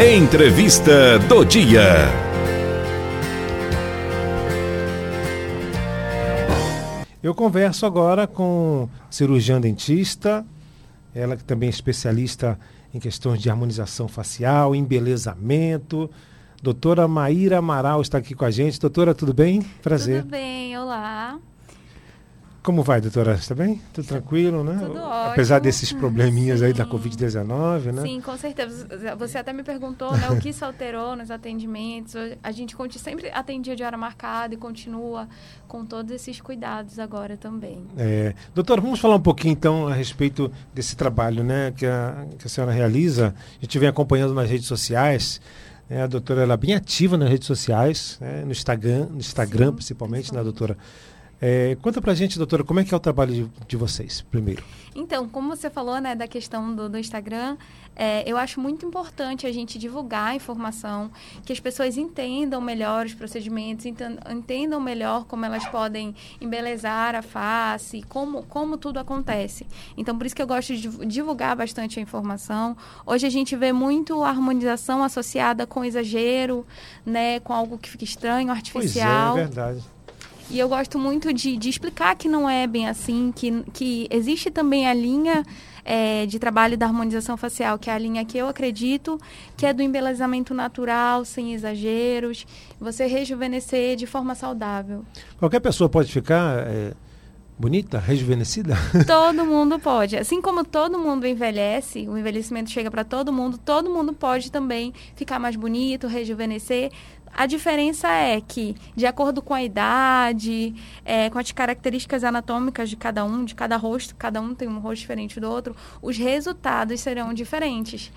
Entrevista do dia. Eu converso agora com cirurgiã dentista, ela que também é especialista em questões de harmonização facial, embelezamento. Doutora Maíra Amaral está aqui com a gente. Doutora, tudo bem? Prazer. Tudo bem, olá. Como vai, doutora? Está bem? Tudo tranquilo, né? Tudo ótimo. Apesar desses probleminhas Sim. aí da Covid-19, né? Sim, com certeza. Você até me perguntou né, o que se alterou nos atendimentos. A gente sempre atendia de hora marcada e continua com todos esses cuidados agora também. É, doutora, vamos falar um pouquinho então a respeito desse trabalho né, que, a, que a senhora realiza. A gente vem acompanhando nas redes sociais. né, a doutora ela é bem ativa nas redes sociais, né, no Instagram, no Instagram Sim, principalmente, né, doutora? É, conta pra gente, doutora, como é que é o trabalho de, de vocês, primeiro? Então, como você falou né, da questão do, do Instagram, é, eu acho muito importante a gente divulgar a informação, que as pessoas entendam melhor os procedimentos, entendam melhor como elas podem embelezar a face, como, como tudo acontece. Então, por isso que eu gosto de divu- divulgar bastante a informação. Hoje a gente vê muito a harmonização associada com exagero, né, com algo que fica estranho, artificial. Pois é, é verdade. E eu gosto muito de, de explicar que não é bem assim, que, que existe também a linha eh, de trabalho da harmonização facial, que é a linha que eu acredito, que é do embelezamento natural, sem exageros, você rejuvenescer de forma saudável. Qualquer pessoa pode ficar é, bonita, rejuvenescida? Todo mundo pode. Assim como todo mundo envelhece, o envelhecimento chega para todo mundo, todo mundo pode também ficar mais bonito, rejuvenescer. A diferença é que, de acordo com a idade, é, com as características anatômicas de cada um, de cada rosto, cada um tem um rosto diferente do outro, os resultados serão diferentes.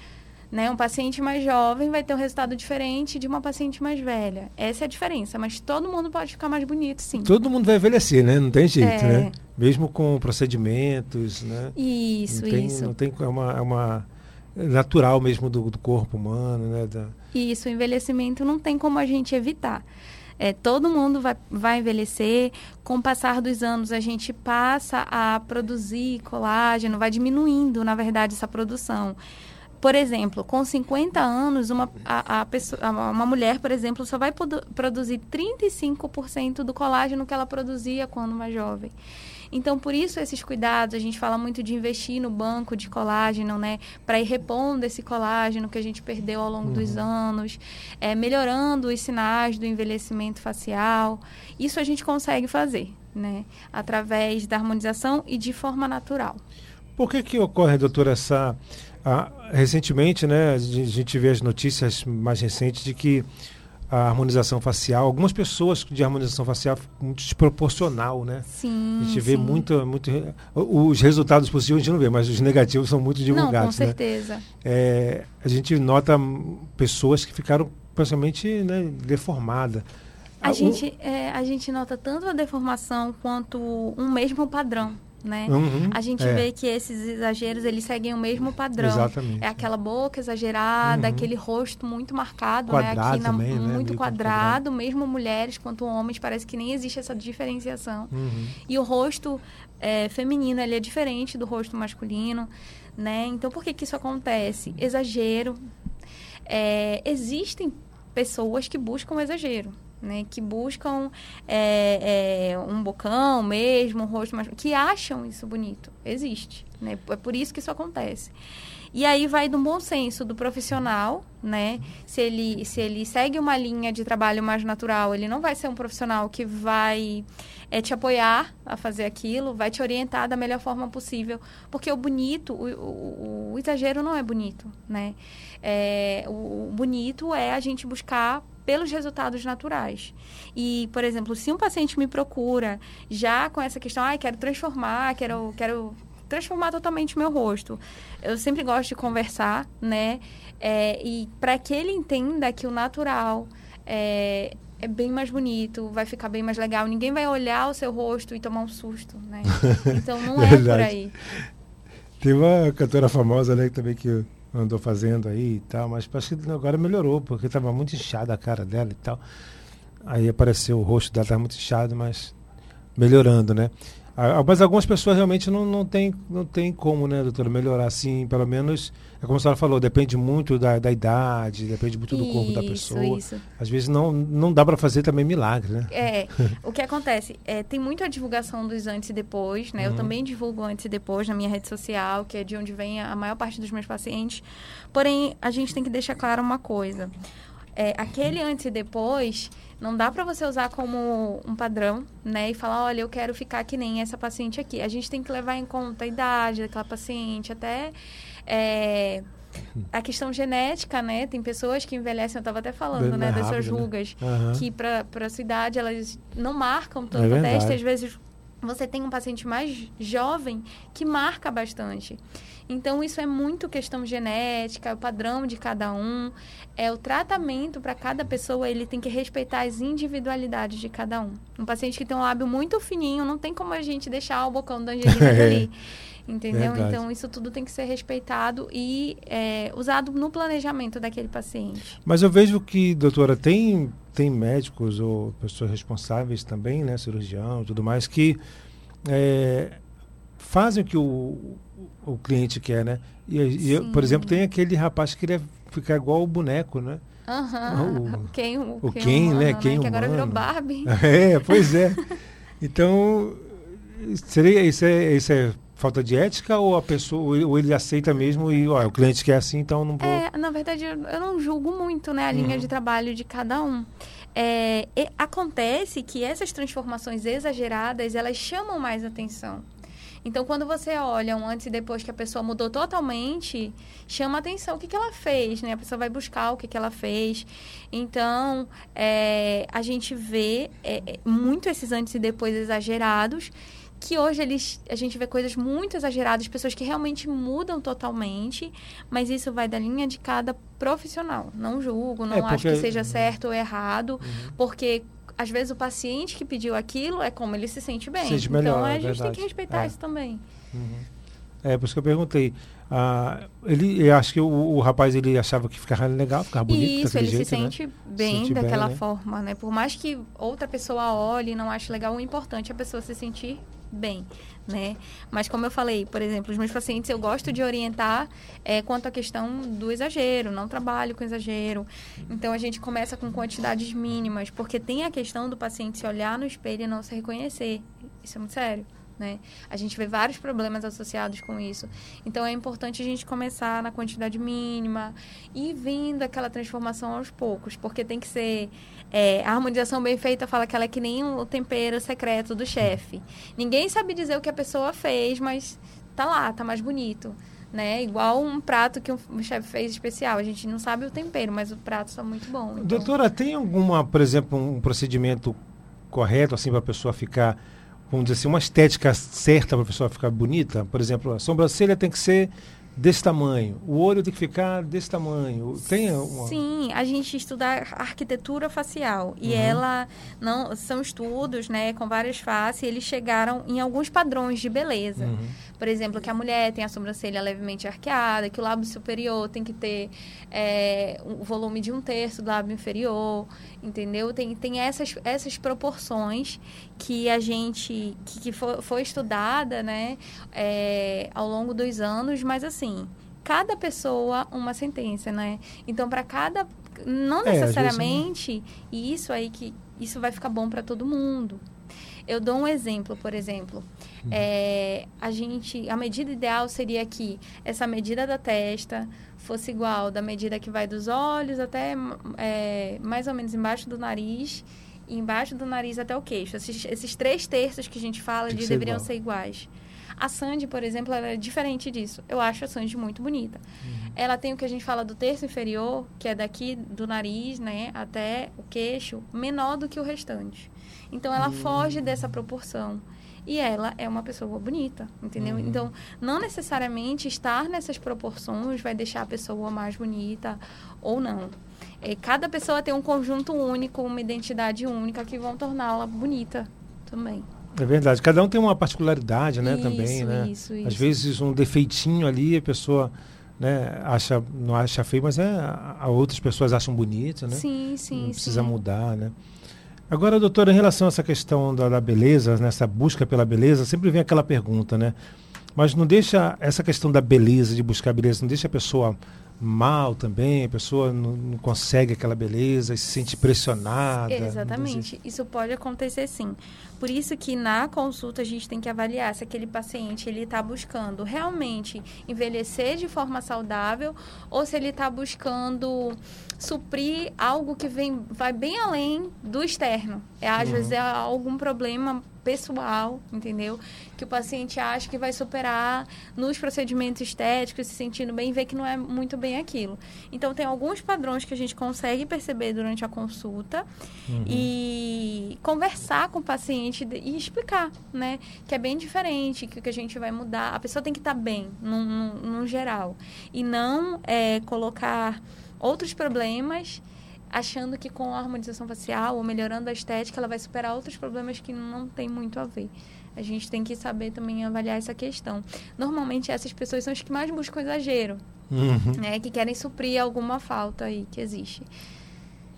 Né? Um paciente mais jovem vai ter um resultado diferente de uma paciente mais velha. Essa é a diferença, mas todo mundo pode ficar mais bonito, sim. Todo mundo vai envelhecer, né? Não tem jeito, É. né? Mesmo com procedimentos, né? Isso, não tem, isso. Não tem, é uma, é uma natural mesmo do, do corpo humano, né? Da, Isso, o envelhecimento não tem como a gente evitar. É, todo mundo vai, vai envelhecer. Com o passar dos anos, a gente passa a produzir colágeno, vai diminuindo, na verdade, essa produção. Por exemplo, com 50 anos, uma, a, a pessoa, uma mulher, por exemplo, só vai produ- produzir 35% do colágeno que ela produzia quando mais jovem. Então, por isso, esses cuidados, a gente fala muito de investir no banco de colágeno, né? Para ir repondo esse colágeno que a gente perdeu ao longo dos anos, é, melhorando os sinais do envelhecimento facial. Isso a gente consegue fazer, né? Através da harmonização e de forma natural. Por que que ocorre, doutora, essa... ah, recentemente, né, a gen- a gente vê as notícias mais recentes de que a harmonização facial, algumas pessoas de harmonização facial muito desproporcional, né? Sim. A gente vê sim. muito, muito... Os resultados positivos a gente não vê, mas os negativos são muito Não, com divulgados, né? certeza. É, a gente nota pessoas que ficaram praticamente né, deformadas. Ah, A o- gente, é, a gente nota tanto a deformação quanto um mesmo padrão, né? Uhum, A gente é. vê que esses exageros, eles seguem o mesmo padrão. Exatamente. É aquela boca exagerada, Uhum. aquele rosto muito marcado, Quadrado né? Na, também, né? muito Meio quadrado, mesmo mulheres quanto homens, parece que nem existe essa diferenciação. Uhum. E o rosto é, feminino, ele é diferente do rosto masculino, né? Então, por que que isso acontece? Exagero. É, existem pessoas que buscam exagero, né? Que buscam é, é, um bocão mesmo, um rosto mais... Que acham isso bonito. Existe, né? É por isso que isso acontece. E aí vai do bom senso do profissional, né? Se ele, se ele segue uma linha de trabalho mais natural, ele não vai ser um profissional que vai é, te apoiar a fazer aquilo, vai te orientar da melhor forma possível. Porque o bonito, o, o- o exagero não é bonito, né? É, o, o bonito é a gente buscar pelos resultados naturais. E, por exemplo, se um paciente me procura já com essa questão, ah, quero transformar, quero, quero transformar totalmente o meu rosto. Eu sempre gosto de conversar, né? É, e para que ele entenda que o natural é, é bem mais bonito, vai ficar bem mais legal. Ninguém vai olhar o seu rosto e tomar um susto, né? Então não é por aí. Tem uma cantora famosa né, que também que andou fazendo aí e tal, mas parece que agora melhorou, porque estava muito inchada a cara dela e tal. Aí apareceu o rosto dela, estava muito inchado, mas melhorando, né? Ah, mas algumas pessoas realmente não, não, tem, não tem como, né, doutora, melhorar assim, pelo menos, é como a senhora falou, depende muito da, da idade, depende muito do corpo da pessoa. Isso. Às vezes não, não dá para fazer também milagre, né? É, o que acontece, é, tem muito a divulgação dos antes e depois, né? Uhum. Eu também divulgo antes e depois na minha rede social, que é de onde vem a maior parte dos meus pacientes. Porém, a gente tem que deixar claro uma coisa. É, aquele antes e depois não dá para você usar como um padrão, né? E falar, olha, eu quero ficar que nem essa paciente aqui. A gente tem que levar em conta a idade daquela paciente, até é, a questão genética, né? Tem pessoas que envelhecem, eu estava até falando, Bem né? Das suas né? rugas, né? uhum. que para a sua idade elas não marcam tanto é a testa. Às vezes você tem um paciente mais jovem que marca bastante. Então, isso é muito questão genética, é o padrão de cada um, é o tratamento para cada pessoa, ele tem que respeitar as individualidades de cada um. Um paciente que tem um lábio muito fininho, não tem como a gente deixar o bocão da Angelina ali. Entendeu? Verdade. Então, isso tudo tem que ser respeitado e é, usado no planejamento daquele paciente. Mas eu vejo que, doutora, tem, tem médicos ou pessoas responsáveis também, né, cirurgião e tudo mais, que é, fazem que o, o cliente quer, né? E, e por exemplo, tem aquele rapaz que queria ficar igual o boneco, né? Uhum. O, quem, o, o quem, quem humano, né? Quem né? Que agora virou Barbie. É, pois é. Então, seria isso é, isso é falta de ética ou a pessoa ou ele aceita mesmo e ó, o cliente quer assim, então não vou... É, na verdade, eu, eu não julgo muito, né, a uhum. linha de trabalho de cada um. É, acontece que essas transformações exageradas, elas chamam mais atenção. Então, quando você olha um antes e depois que a pessoa mudou totalmente, chama atenção o que, que ela fez, né? A pessoa vai buscar o que, que ela fez. Então, é, a gente vê é, é muito esses antes e depois exagerados que hoje eles, a gente vê coisas muito exageradas, pessoas que realmente mudam totalmente, mas isso vai da linha de cada profissional. Não julgo, não é porque... acho que seja certo ou errado, uhum. porque às vezes o paciente que pediu aquilo é como ele se sente bem. Sente então, melhor, então a gente verdade. tem que respeitar é. isso também. Uhum. É, por isso que eu perguntei. Ah, ele, eu acho que o, o, rapaz ele achava que ficava legal, ficava bonito. Isso, ele jeito, se sente né? bem sente daquela bem, né? forma, né? Por mais que outra pessoa olhe e não ache legal, o importante é a pessoa se sentir bem, né? Mas como eu falei, por exemplo, os meus pacientes eu gosto de orientar é, quanto à questão do exagero, não trabalho com exagero. Então a gente começa com quantidades mínimas, porque tem a questão do paciente se olhar no espelho e não se reconhecer. Isso é muito sério. Né? A gente vê vários problemas associados com isso. Então é importante a gente começar na quantidade mínima e vindo aquela transformação aos poucos, porque tem que ser é, a harmonização bem feita fala que ela é que nem o tempero secreto do chefe. Ninguém sabe dizer o que a pessoa fez, mas tá lá, tá mais bonito. Né? Igual um prato que um chefe fez especial. A gente não sabe o tempero, mas o prato está muito bom. Então... Doutora, tem alguma, por exemplo, um procedimento correto assim para a pessoa ficar vamos dizer assim, uma estética certa para a pessoa ficar bonita? Por exemplo, a sobrancelha tem que ser desse tamanho, o olho tem que ficar desse tamanho. Tem uma... Sim, a gente estuda arquitetura facial e uhum. ela não são estudos, né, com várias faces, e eles chegaram em alguns padrões de beleza. Uhum. Por exemplo, que a mulher tem a sobrancelha levemente arqueada, que o lábio superior tem que ter é, o volume de um terço do lábio inferior, entendeu? Tem, tem essas, essas proporções que a gente, que, que foi, foi estudada, né, é, ao longo dos anos, mas assim, cada pessoa uma sentença, né? Então, para cada não é, necessariamente é, isso aí que isso vai ficar bom para todo mundo. Eu dou um exemplo, por exemplo. Uhum. É, a gente, a medida ideal seria que essa medida da testa fosse igual da medida que vai dos olhos até é, mais ou menos embaixo do nariz e embaixo do nariz até o queixo. Esses, esses três terços que a gente fala de deveriam igual. ser iguais. A Sandy, por exemplo, ela é diferente disso. Eu acho a Sandy muito bonita. Uhum. Ela tem o que a gente fala do terço inferior, que é daqui do nariz, né, até o queixo, menor do que o restante. Então ela uhum. foge dessa proporção e ela é uma pessoa bonita, entendeu? Uhum. Então, não necessariamente estar nessas proporções vai deixar a pessoa mais bonita ou não. É, cada pessoa tem um conjunto único, uma identidade única que vão torná-la bonita também. É verdade. Cada um tem uma particularidade, né, isso, também, né? Isso, isso. Às vezes um defeitinho ali, a pessoa né, acha, não acha feio, mas é, a outras pessoas acham bonito, né? Sim, sim. Não precisa sim. mudar, né? Agora, doutora, em relação a essa questão da, da beleza, nessa busca pela beleza, sempre vem aquela pergunta, né? Mas não deixa essa questão da beleza, de buscar beleza, não deixa a pessoa mal também, a pessoa não, não consegue aquela beleza e se sente pressionada. Exatamente. Isso pode acontecer sim. Por isso que na consulta a gente tem que avaliar se aquele paciente ele está buscando realmente envelhecer de forma saudável ou se ele está buscando suprir algo que vem, vai bem além do externo. É, às uhum. vezes é algum problema pessoal, entendeu? Que o paciente acha que vai superar nos procedimentos estéticos, se sentindo bem, vê que não é muito bem aquilo. Então, tem alguns padrões que a gente consegue perceber durante a consulta uhum. e conversar com o paciente e explicar, né? Que é bem diferente, que o que a gente vai mudar. A pessoa tem que estar tá bem, no geral. E não é, colocar outros problemas achando que com a harmonização facial ou melhorando a estética ela vai superar outros problemas que não tem muito a ver. A gente tem que saber também avaliar essa questão. Normalmente essas pessoas são as que mais buscam exagero, uhum. né? Que querem suprir alguma falta aí que existe.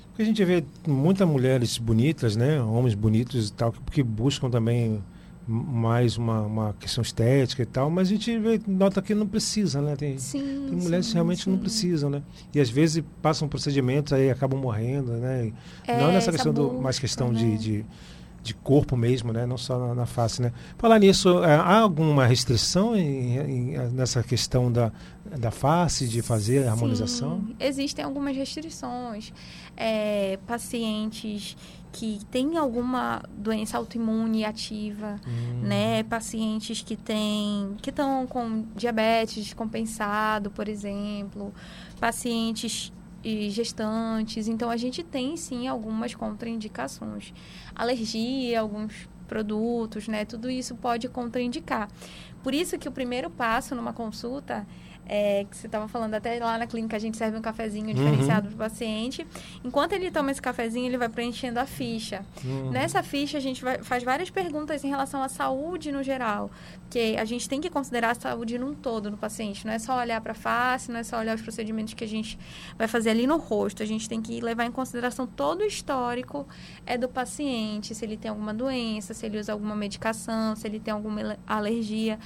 Porque a gente vê muitas mulheres bonitas, né? Homens bonitos e tal, que buscam também mais uma, uma questão estética e tal, mas a gente nota que não precisa, né? Tem, sim, tem mulheres sim, que realmente sim. não precisam, né? E às vezes passam procedimentos aí acabam morrendo, né? É, não nessa questão do mais questão né? de, de, de, corpo mesmo, né? Não só na, na face, né? Falar nisso, é, há alguma restrição em, em, nessa questão da, da face de fazer a harmonização? Existem algumas restrições. É, pacientes que têm alguma doença autoimune ativa, hum. né? Pacientes que têm que estão com diabetes descompensado, por exemplo, pacientes e gestantes. Então a gente tem sim algumas contraindicações. Alergia, alguns produtos, né? Tudo isso pode contraindicar. Por isso que o primeiro passo numa consulta é, que você estava falando até lá na clínica, a gente serve um cafezinho uhum. diferenciado para o paciente. Enquanto ele toma esse cafezinho, ele vai preenchendo a ficha. Uhum. Nessa ficha, a gente vai, faz várias perguntas em relação à saúde no geral. Porque a gente tem que considerar a saúde num todo no paciente. Não é só olhar para a face, não é só olhar os procedimentos que a gente vai fazer ali no rosto. A gente tem que levar em consideração todo o histórico é do paciente. Se ele tem alguma doença, se ele usa alguma medicação, se ele tem alguma alergia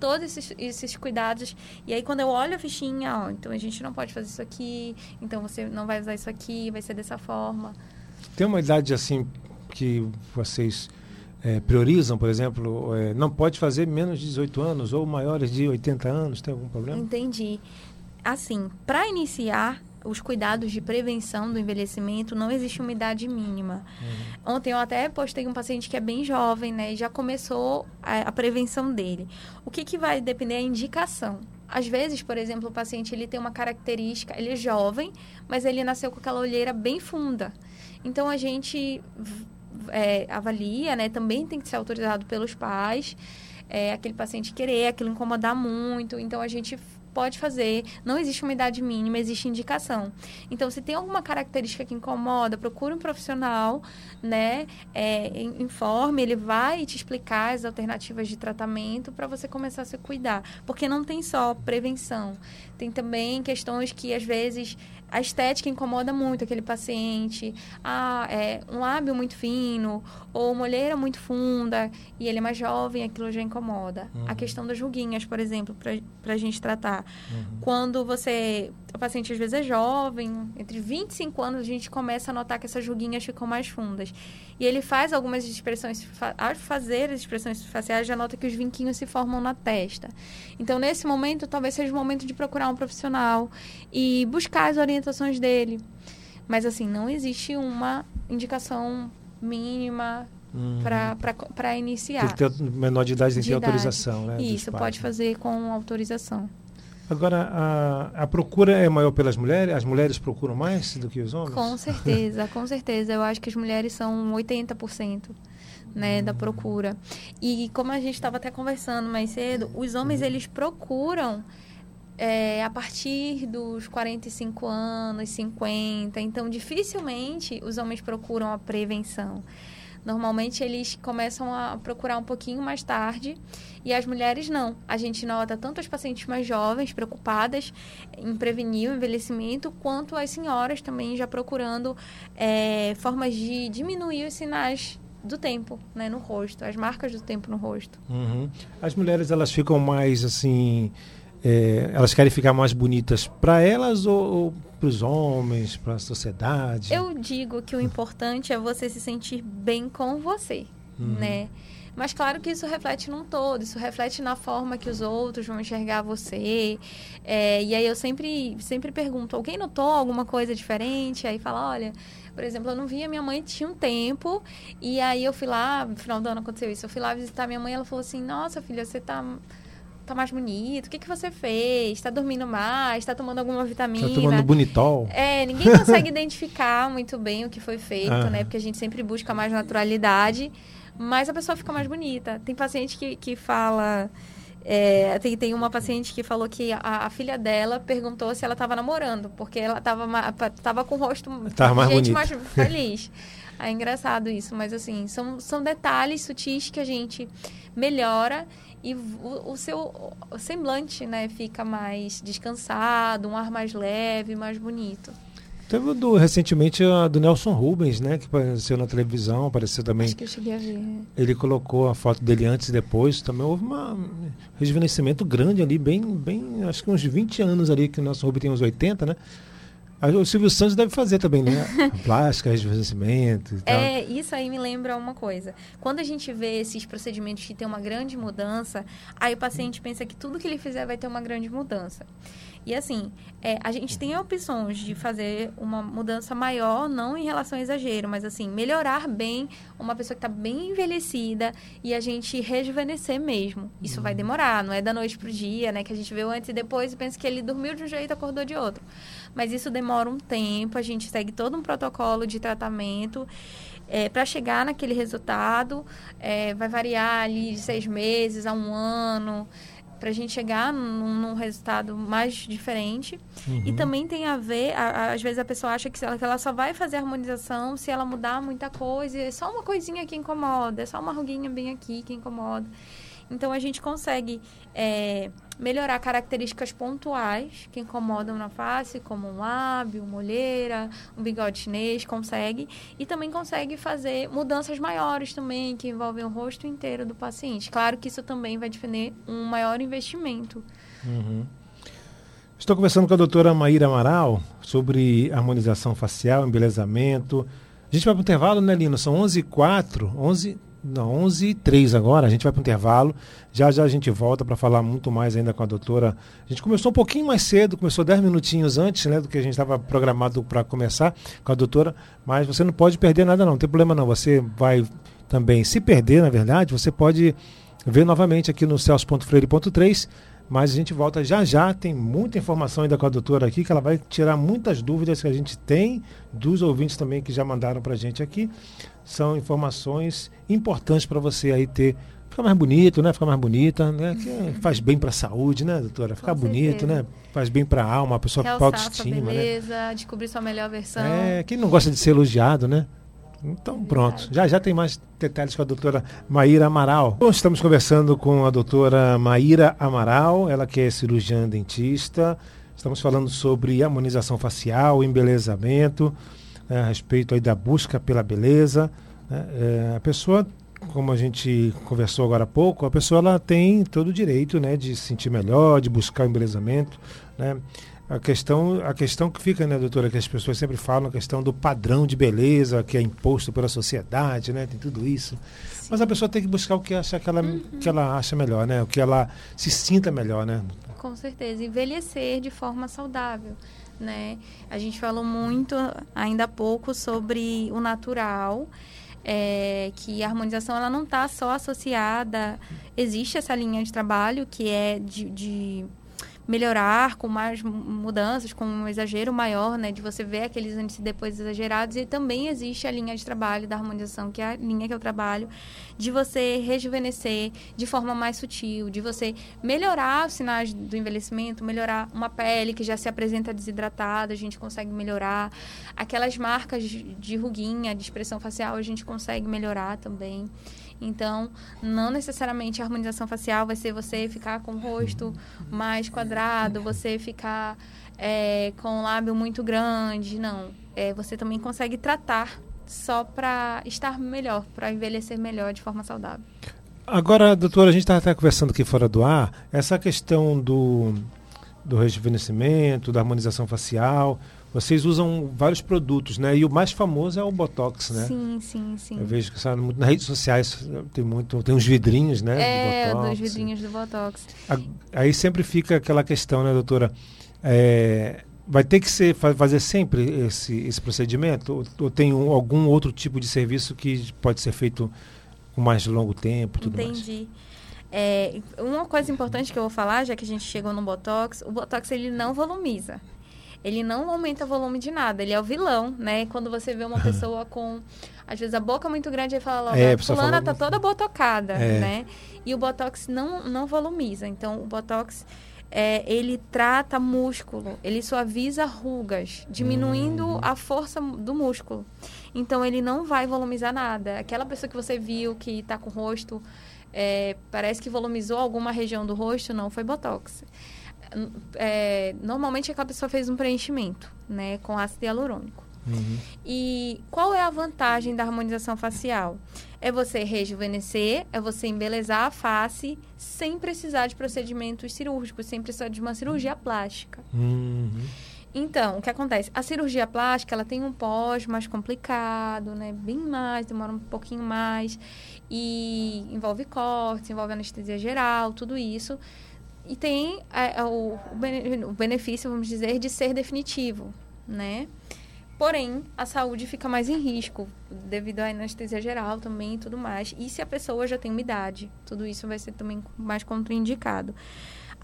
todos esses, esses cuidados. E aí, quando eu olho a fichinha, ó, então a gente não pode fazer isso aqui, então você não vai usar isso aqui, vai ser dessa forma. Tem uma idade assim que vocês é, priorizam, por exemplo, é, não pode fazer menos de 18 anos ou maiores de 80 anos? Tem algum problema? Entendi. Assim, para iniciar, os cuidados de prevenção do envelhecimento, não existe uma idade mínima. Uhum. Ontem eu até postei um paciente que é bem jovem, né? E já começou a, a prevenção dele. O que, que vai depender é a indicação. Às vezes, por exemplo, o paciente ele tem uma característica, ele é jovem, mas ele nasceu com aquela olheira bem funda. Então a gente é, avalia, né? Também tem que ser autorizado pelos pais. É, aquele paciente querer, aquilo incomodar muito. Então a gente pode fazer. Não existe uma idade mínima, existe indicação. Então, se tem alguma característica que incomoda, procure um profissional, né? É, informe, ele vai te explicar as alternativas de tratamento para você começar a se cuidar. Porque não tem só prevenção. Tem também questões que, às vezes, a estética incomoda muito aquele paciente. Ah, é um lábio muito fino ou uma olheira muito funda e ele é mais jovem, aquilo já incomoda. Uhum. A questão das ruguinhas, por exemplo, para a gente tratar. Uhum. Quando você... O paciente às vezes é jovem, entre 25 anos a gente começa a notar que essas ruguinhas ficam mais fundas. E ele faz algumas expressões... Ao fazer as expressões faciais, já nota que os vinquinhos se formam na testa. Então, nesse momento, talvez seja o momento de procurar um profissional e buscar as orientações dele. Mas, assim, não existe uma indicação mínima uhum. para iniciar. Tem que ter menor de idade, tem que ter autorização, né? Isso, pode fazer com autorização. Agora, a, a procura é maior pelas mulheres? As mulheres procuram mais do que os homens? Com certeza, com certeza. Eu acho que as mulheres são 80%. Né, da procura. E como a gente estava até conversando mais cedo, os homens uhum. eles procuram é, a partir dos 45 anos, 50. Então, dificilmente os homens procuram a prevenção. Normalmente eles começam a procurar um pouquinho mais tarde e as mulheres não. A gente nota tanto as pacientes mais jovens preocupadas em prevenir o envelhecimento, quanto as senhoras também já procurando é, formas de diminuir os sinais do tempo, né, no rosto, as marcas do tempo no rosto. Uhum. As mulheres elas ficam mais assim, é, elas querem ficar mais bonitas para elas ou, ou para os homens, para a sociedade? Eu digo que o importante é você se sentir bem com você, uhum. né? Mas claro que isso reflete num todo, isso reflete na forma que os outros vão enxergar você. É, e aí eu sempre, sempre pergunto, alguém notou alguma coisa diferente? Aí fala, olha, por exemplo, eu não via minha mãe tinha um tempo, e aí eu fui lá, no final do ano aconteceu isso, eu fui lá visitar minha mãe e ela falou assim, nossa filha, você tá tá mais bonito, o que, que você fez? Tá dormindo mais? Tá tomando alguma vitamina? Tá tomando bonitol? É, ninguém consegue identificar muito bem o que foi feito, ah. né? Porque a gente sempre busca mais naturalidade, mas a pessoa fica mais bonita. Tem paciente que, que fala... É, tem, tem uma paciente que falou que a, a filha dela perguntou se ela estava namorando, porque ela estava tava com o rosto tava mais gente mais feliz. É engraçado isso, mas assim, são, são detalhes sutis que a gente melhora e o, o seu o semblante né, fica mais descansado, um ar mais leve, mais bonito. Teve do, recentemente a do Nelson Rubens, né? Que apareceu na televisão, apareceu também. Acho que eu cheguei a ver. Ele colocou a foto dele antes e depois. Também houve um rejuvenescimento grande ali, bem, bem, acho que uns 20 anos ali, que o Nelson Rubens tem uns 80, né? O Silvio Santos deve fazer também, né? Plástica, rejuvenescimento e tal. É, isso aí me lembra uma coisa. Quando a gente vê esses procedimentos que tem uma grande mudança, aí o paciente pensa que tudo que ele fizer vai ter uma grande mudança. E assim, é, a gente tem opções de fazer uma mudança maior, não em relação ao exagero, mas assim, melhorar bem uma pessoa que está bem envelhecida e a gente rejuvenescer mesmo. Isso vai demorar, não é da noite pro dia, né? Que a gente vê o antes e depois e pensa que ele dormiu de um jeito e acordou de outro. Mas isso demora um tempo, a gente segue todo um protocolo de tratamento. É, para chegar naquele resultado, é, vai variar ali de seis meses a um ano para a gente chegar num, num, resultado mais diferente. Uhum. E também tem a ver, a, a, às vezes a pessoa acha que ela, que ela, só vai fazer harmonização se ela mudar muita coisa, é só uma coisinha que incomoda, é só uma ruguinha bem aqui que incomoda. Então a gente consegue é, melhorar características pontuais que incomodam na face, como um lábio, uma olheira, um bigode chinês, consegue. E também consegue fazer mudanças maiores também, que envolvem o rosto inteiro do paciente. Claro que isso também vai defender um maior investimento. Uhum. Estou conversando com a doutora Maíra Amaral sobre harmonização facial, embelezamento. A gente vai para o intervalo, né, Lino? São 11 h 04 11 não, 11 e 3 agora, a gente vai para o intervalo. Já já a gente volta para falar muito mais ainda com a doutora. A gente começou um pouquinho mais cedo, começou 10 minutinhos antes né, do que a gente estava programado para começar com a doutora, mas você não pode perder nada não, não tem problema não. Você vai também, se perder na verdade, você pode ver novamente aqui no celso.freire.3 mas a gente volta já já, tem muita informação ainda com a doutora aqui, que ela vai tirar muitas dúvidas que a gente tem dos ouvintes também que já mandaram para a gente aqui. São informações importantes para você aí ter ficar mais bonito, né? Ficar mais bonita, né? Que faz bem para a saúde, né, doutora? Ficar bonito, né? Faz bem para a alma, a pessoa com autoestima, sua beleza, né? descobrir sua melhor versão. É, quem não gosta de ser elogiado, né? Então, pronto. Já já tem mais detalhes com a doutora Maíra Amaral. Bom, estamos conversando com a doutora Maíra Amaral, ela que é cirurgiã dentista. Estamos falando sobre harmonização facial, embelezamento, né, a respeito aí da busca pela beleza. Né? É, a pessoa, como a gente conversou agora há pouco, a pessoa ela tem todo o direito né, de se sentir melhor, de buscar o embelezamento. Né? a questão, a questão que fica, né, doutora, que as pessoas sempre falam, a questão do padrão de beleza que é imposto pela sociedade, né, tem tudo isso. Sim. Mas a pessoa tem que buscar o que acha que ela, uhum. que ela acha melhor, né, o que ela se sinta melhor, né. Com certeza, envelhecer de forma saudável, né. A gente falou muito ainda há pouco sobre o natural. É, que a harmonização ela não está só associada, existe essa linha de trabalho que é de, de melhorar com mais mudanças, com um exagero maior, né, de você ver aqueles antes e depois exagerados. E também existe a linha de trabalho da harmonização, que é a linha que eu trabalho, de você rejuvenescer de forma mais sutil, de você melhorar os sinais do envelhecimento, melhorar uma pele que já se apresenta desidratada, a gente consegue melhorar. Aquelas marcas de ruguinha, de expressão facial, a gente consegue melhorar também. Então, não necessariamente a harmonização facial vai ser você ficar com o rosto mais quadrado, você ficar é, com o lábio muito grande. Não. É, você também consegue tratar só para estar melhor, para envelhecer melhor de forma saudável. Agora, doutora, a gente estava até conversando aqui fora do ar, essa questão do, do rejuvenescimento, da harmonização facial, vocês usam vários produtos, né? E o mais famoso é o Botox, né? Sim, sim, sim. Eu vejo que sabe, muito, nas redes sociais tem muito, tem uns vidrinhos, né? É, do Botox, dos vidrinhos do Botox. Aí sempre fica aquela questão, né, doutora? É, vai ter que ser fazer sempre esse, esse procedimento? Ou, ou tem um, algum outro tipo de serviço que pode ser feito com mais longo tempo, tudo Entendi. É, uma coisa importante que eu vou falar, já que a gente chegou no Botox, o Botox ele não volumiza ele não aumenta o volume de nada, ele é o vilão, né? Quando você vê uma pessoa com, às vezes, a boca muito grande, ele fala é, a fulana tá toda botocada, é. né? E o Botox não, não volumiza, então o Botox... É, ele trata músculo, ele suaviza rugas, diminuindo hum. a força do músculo. Então ele não vai volumizar nada. Aquela pessoa que você viu que está com o rosto, é, parece que volumizou alguma região do rosto, não foi botox é, normalmente a pessoa fez um preenchimento, né, com ácido hialurônico. Uhum. E qual é a vantagem da harmonização facial? É você rejuvenescer, é você embelezar a face sem precisar de procedimentos cirúrgicos, sem precisar de uma cirurgia plástica. Uhum. Então, o que acontece? A cirurgia plástica, ela tem um pós mais complicado, né? Bem mais, demora um pouquinho mais. E envolve cortes, envolve anestesia geral, tudo isso e tem é, é o, o benefício, vamos dizer, de ser definitivo, né? Porém, a saúde fica mais em risco devido à anestesia geral também e tudo mais. E se a pessoa já tem uma idade, tudo isso vai ser também mais contraindicado.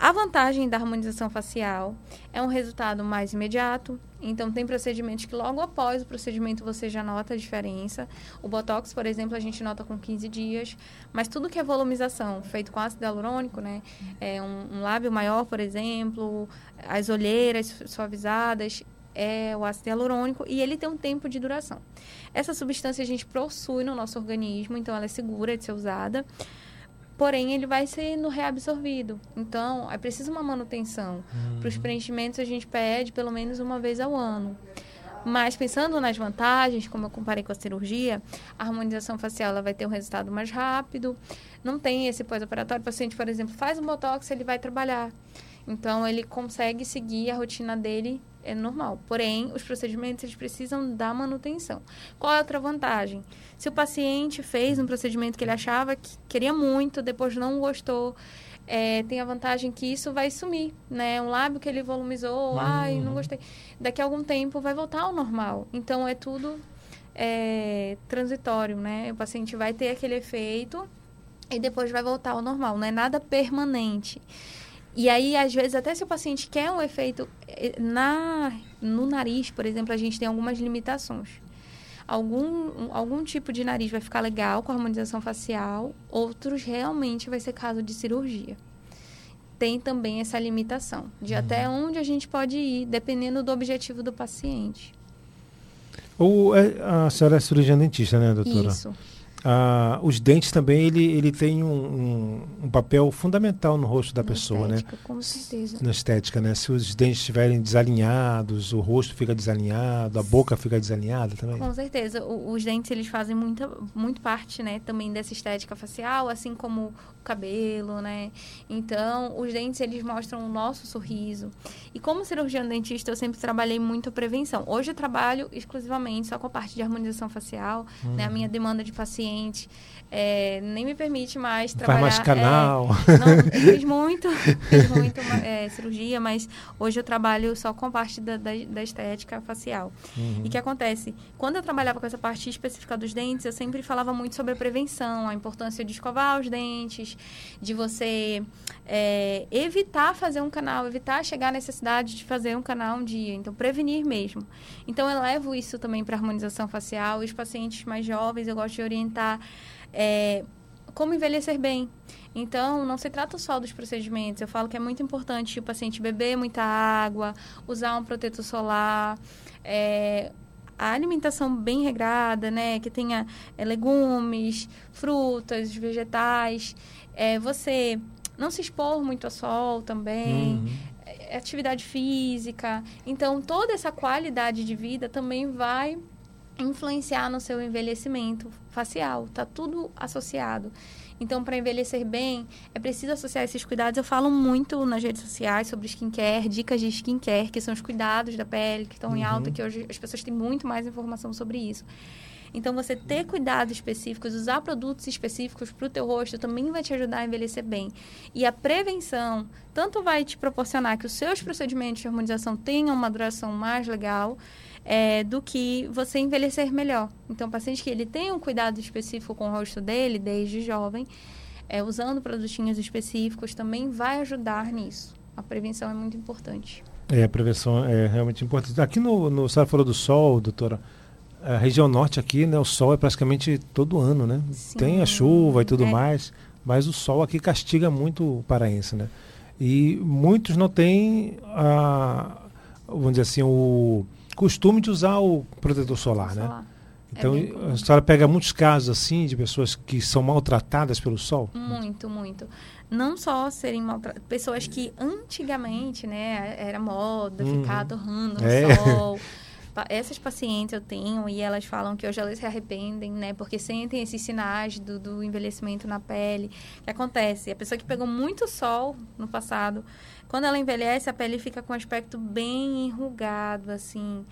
A vantagem da harmonização facial é um resultado mais imediato. Então, tem procedimentos que logo após o procedimento você já nota a diferença. O Botox, por exemplo, a gente nota com 15 dias. Mas tudo que é volumização, feito com ácido hialurônico, né? É um, um lábio maior, por exemplo, as olheiras suavizadas, é o ácido hialurônico e ele tem um tempo de duração. Essa substância a gente possui no nosso organismo, então ela é segura de ser usada porém ele vai sendo reabsorvido. Então, é preciso uma manutenção. Uhum. Para os preenchimentos, a gente pede pelo menos uma vez ao ano. Mas pensando nas vantagens, como eu comparei com a cirurgia, a harmonização facial ela vai ter um resultado mais rápido, não tem esse pós-operatório. O paciente, por exemplo, faz um botox, ele vai trabalhar. Então, ele consegue seguir a rotina dele é normal. Porém, os procedimentos eles precisam da manutenção. Qual é a outra vantagem? Se o paciente fez um procedimento que ele achava que queria muito, depois não gostou, é, tem a vantagem que isso vai sumir, né? Um lábio que ele volumizou, uhum. ai, não gostei. Daqui a algum tempo vai voltar ao normal. Então, é tudo é, transitório, né? O paciente vai ter aquele efeito e depois vai voltar ao normal. Não é nada permanente. E aí, às vezes, até se o paciente quer um efeito eh, na, no nariz, por exemplo, a gente tem algumas limitações. Algum, algum tipo de nariz vai ficar legal com a harmonização facial, outros realmente vai ser caso de cirurgia. Tem também essa limitação de uhum. até onde a gente pode ir, dependendo do objetivo do paciente. Ou é, a senhora é cirurgiã dentista, né, doutora? Isso. Ah, os dentes também ele, ele tem um, um, um papel fundamental no rosto da na pessoa, né? estética, né? Com certeza. Na estética, né? Se os dentes estiverem desalinhados, o rosto fica desalinhado, a boca fica desalinhada também. Com certeza. O, os dentes eles fazem muita, muito parte, né? Também dessa estética facial, assim como o cabelo, né? Então, os dentes eles mostram o nosso sorriso. E como cirurgião dentista, eu sempre trabalhei muito a prevenção. Hoje eu trabalho exclusivamente só com a parte de harmonização facial, né? A minha demanda de pacientes paciente é, nem me permite mais trabalhar. Faz mais canal. É, não, fiz muito, fiz muito é, cirurgia, mas hoje eu trabalho só com a parte da, da, da estética facial. Uhum. E o que acontece? Quando eu trabalhava com essa parte específica dos dentes, eu sempre falava muito sobre a prevenção, a importância de escovar os dentes, de você é, evitar fazer um canal, evitar chegar à necessidade de fazer um canal um dia. Então, prevenir mesmo. Então, eu levo isso também para harmonização facial. Os pacientes mais jovens, eu gosto de orientar é, como envelhecer bem. Então, não se trata só dos procedimentos. Eu falo que é muito importante o paciente beber muita água, usar um protetor solar, é, a alimentação bem regrada, né? Que tenha é, legumes, frutas, vegetais. É, você não se expor muito ao sol também. Uhum. É, atividade física. Então, toda essa qualidade de vida também vai influenciar no seu envelhecimento facial. Tá tudo associado. Então, para envelhecer bem, é preciso associar esses cuidados. Eu falo muito nas redes sociais sobre skincare, dicas de skincare, que são os cuidados da pele, que estão uhum. em alta, que hoje as pessoas têm muito mais informação sobre isso. Então, você ter cuidados específicos, usar produtos específicos para o teu rosto também vai te ajudar a envelhecer bem. E a prevenção tanto vai te proporcionar que os seus procedimentos de harmonização tenham uma duração mais legal, é, do que você envelhecer melhor. Então, paciente que ele tem um cuidado específico com o rosto dele desde jovem, é, usando produtinhos específicos, também vai ajudar nisso. A prevenção é muito importante. É, a prevenção é realmente importante. Aqui no, no falou do sol, doutora, a região norte aqui, né, o sol é praticamente todo ano, né? Sim, Tem a chuva e tudo é. mais, mas o sol aqui castiga muito o paraense, né? E muitos não têm a, vamos dizer assim, o costume de usar o protetor solar, né? Solar. Então, é a senhora pega muitos casos assim de pessoas que são maltratadas pelo sol? Muito, muito. Não só serem maltratadas, pessoas que antigamente, né, era moda uhum. ficar torrando no é. sol. Essas pacientes eu tenho e elas falam que hoje elas se arrependem, né, porque sentem esses sinais do, do envelhecimento na pele. O que acontece? A pessoa que pegou muito sol no passado, quando ela envelhece, a pele fica com um aspecto bem enrugado, assim.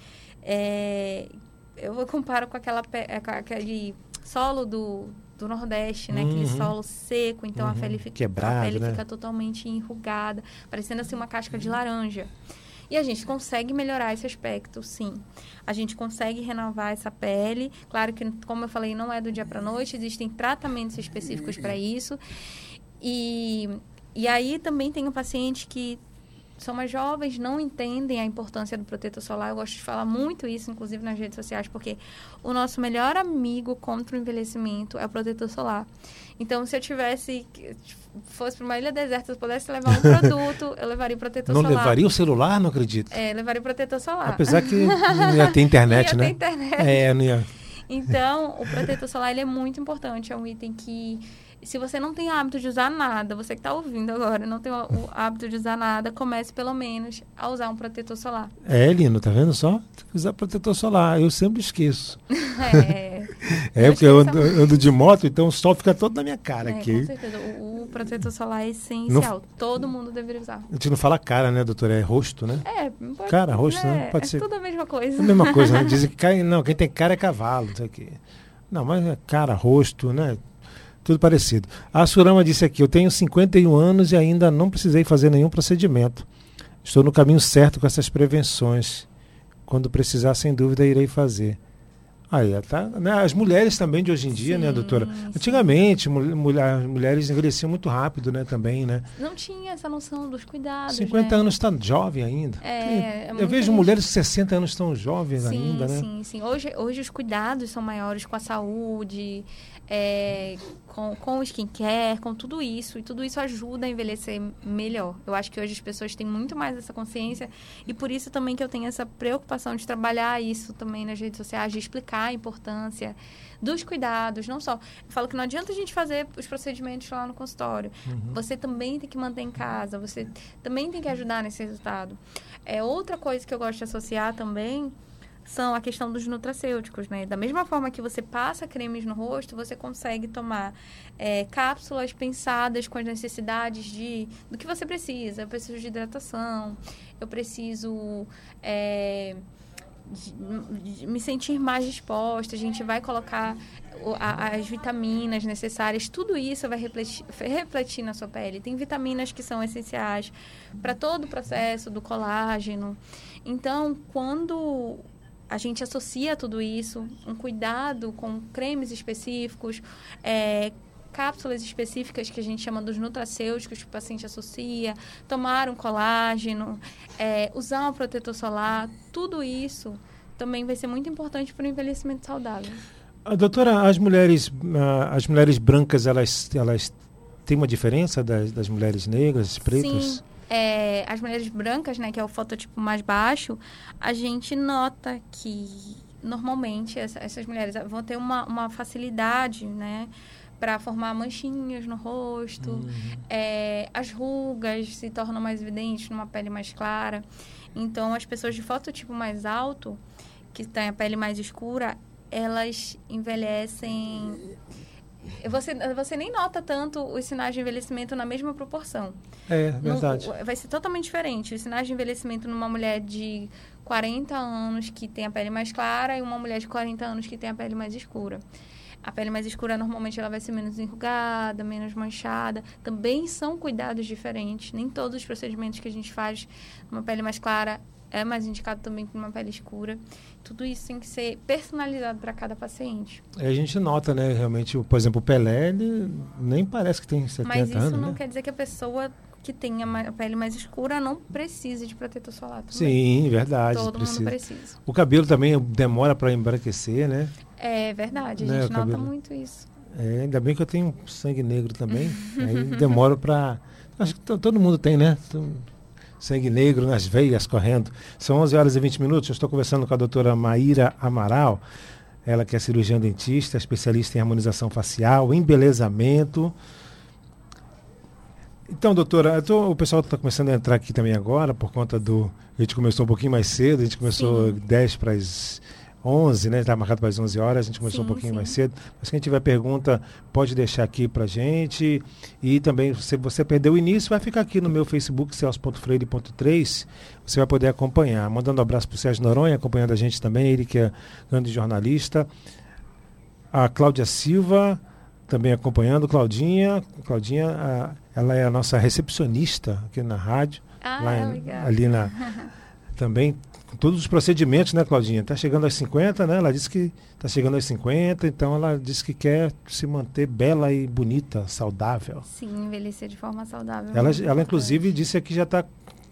É, eu comparo com, aquela, é, com aquele solo do, do Nordeste, né? Uhum. Aquele solo seco, então uhum. a pele, fica, Quebrado, a pele né? fica totalmente enrugada, parecendo assim uma casca de laranja. E a gente consegue melhorar esse aspecto, sim. A gente consegue renovar essa pele. Claro que, como eu falei, não é do dia para noite, existem tratamentos específicos para isso. E e aí também tem um paciente que são mais jovens, não entendem a importância do protetor solar. Eu gosto de falar muito isso, inclusive nas redes sociais, porque o nosso melhor amigo contra o envelhecimento é o protetor solar. Então, se eu tivesse, fosse para uma ilha deserta, se eu pudesse levar um produto, eu levaria o protetor não solar. Não levaria o celular? Não acredito. É, levaria o protetor solar. Apesar que não ia ter internet, ia né? Ter internet. É, não ia. Então, o protetor solar ele é muito importante. É um item que se você não tem hábito de usar nada, você que está ouvindo agora, não tem o, hábito de usar nada, comece pelo menos a usar um protetor solar. É, Lino, tá vendo só? Tem que usar protetor solar. Eu sempre esqueço. É. é, porque eu ando, ando, de moto, então o sol fica todo na minha cara é, aqui. Com certeza. O, o protetor solar é essencial. Não, todo mundo deveria usar. A gente não fala cara, né, doutora? É rosto, né? É. Pode, cara, rosto, é, né? Pode é ser. tudo a mesma coisa. É a mesma coisa, né? Dizem que cai, não, quem tem cara é cavalo, não sei o quê. Não, mas é cara, rosto, né? Tudo parecido. A Surama disse aqui: Eu tenho 51 anos e ainda não precisei fazer nenhum procedimento. Estou no caminho certo com essas prevenções. Quando precisar, sem dúvida, irei fazer. Aí, tá, né? As mulheres também de hoje em dia, né, sim, né, doutora? Sim. Antigamente, mulher, as mulheres envelheciam muito rápido, né, também, né? Não tinha essa noção dos cuidados. 50 né? anos está jovem ainda. É, é eu vejo gente... mulheres de 60 anos tão jovens sim, ainda, né? Sim, sim. Hoje, hoje os cuidados são maiores com a saúde, é, com, com o skincare, com tudo isso. E tudo isso ajuda a envelhecer melhor. Eu acho que hoje as pessoas têm muito mais essa consciência. E por isso também que eu tenho essa preocupação de trabalhar isso também nas redes sociais, de explicar a importância dos cuidados, não só. Eu falo que não adianta a gente fazer os procedimentos lá no consultório. Uhum. Você também tem que manter em casa, você também tem que ajudar nesse resultado. É outra coisa que eu gosto de associar também são a questão dos nutracêuticos, né? Da mesma forma que você passa cremes no rosto, você consegue tomar é, cápsulas pensadas com as necessidades de do que você precisa. Eu preciso de hidratação, eu preciso é, de, de me sentir mais disposta. A gente vai colocar as vitaminas necessárias, tudo isso vai refletir, refletir na sua pele. Tem vitaminas que são essenciais para todo o processo do colágeno. Então, quando a gente associa tudo isso, um cuidado com cremes específicos, é, cápsulas específicas que a gente chama dos nutracêuticos que o paciente associa, tomar um colágeno, é, usar um protetor solar, tudo isso também vai ser muito importante para o envelhecimento saudável. A doutora, as mulheres, as mulheres brancas, elas, elas têm uma diferença das, das mulheres negras, pretas? Sim. É, as mulheres brancas, né, que é o fototipo mais baixo, a gente nota que normalmente essa, essas mulheres vão ter uma, uma facilidade, né, para formar manchinhas no rosto, uhum. é, as rugas se tornam mais evidentes numa pele mais clara. Então, as pessoas de fototipo mais alto, que têm a pele mais escura, elas envelhecem. Você, você nem nota tanto os sinais de envelhecimento na mesma proporção. É, verdade. Vai ser totalmente diferente. Os sinais de envelhecimento numa mulher de 40 anos que tem a pele mais clara e uma mulher de 40 anos que tem a pele mais escura. A pele mais escura, normalmente, ela vai ser menos enrugada, menos manchada. Também são cuidados diferentes. Nem todos os procedimentos que a gente faz numa pele mais clara é mais indicado também para uma pele escura. Tudo isso tem que ser personalizado para cada paciente. A gente nota, né, realmente, por exemplo, o Pelé, ele nem parece que tem 70 anos. Mas isso não né? quer dizer que a pessoa que tem a pele mais escura não precise de protetor solar também. Sim, verdade. Todo precisa. mundo precisa. O cabelo também demora para embranquecer, né? É verdade, a né, gente nota muito isso. É, ainda bem que eu tenho sangue negro também. aí demora para... Acho que todo mundo tem, né? Sangue negro nas veias correndo. São 11 horas e 20 minutos. Eu estou conversando com a doutora Maíra Amaral. Ela que é cirurgiã dentista, especialista em harmonização facial, embelezamento. Então, doutora, tô, o pessoal está começando a entrar aqui também agora, por conta do. A gente começou um pouquinho mais cedo, a gente começou sim. 10 para as 11, né? Está marcado para as 11 horas, a gente começou sim, um pouquinho sim. mais cedo. Mas quem tiver pergunta, pode deixar aqui para gente. E também, se você perdeu o início, vai ficar aqui no meu Facebook, celso.freire.3. Você vai poder acompanhar. Mandando um abraço para o Sérgio Noronha, acompanhando a gente também, ele que é grande jornalista. A Cláudia Silva, também acompanhando. Claudinha, Claudinha, a, ela é a nossa recepcionista aqui na rádio. Ah, lá ali na. também com todos os procedimentos, né, Claudinha? Está chegando aos 50, né? Ela disse que está chegando aos 50, então ela disse que quer se manter bela e bonita, saudável. Sim, envelhecer de forma saudável. Ela, ela inclusive, disse que já está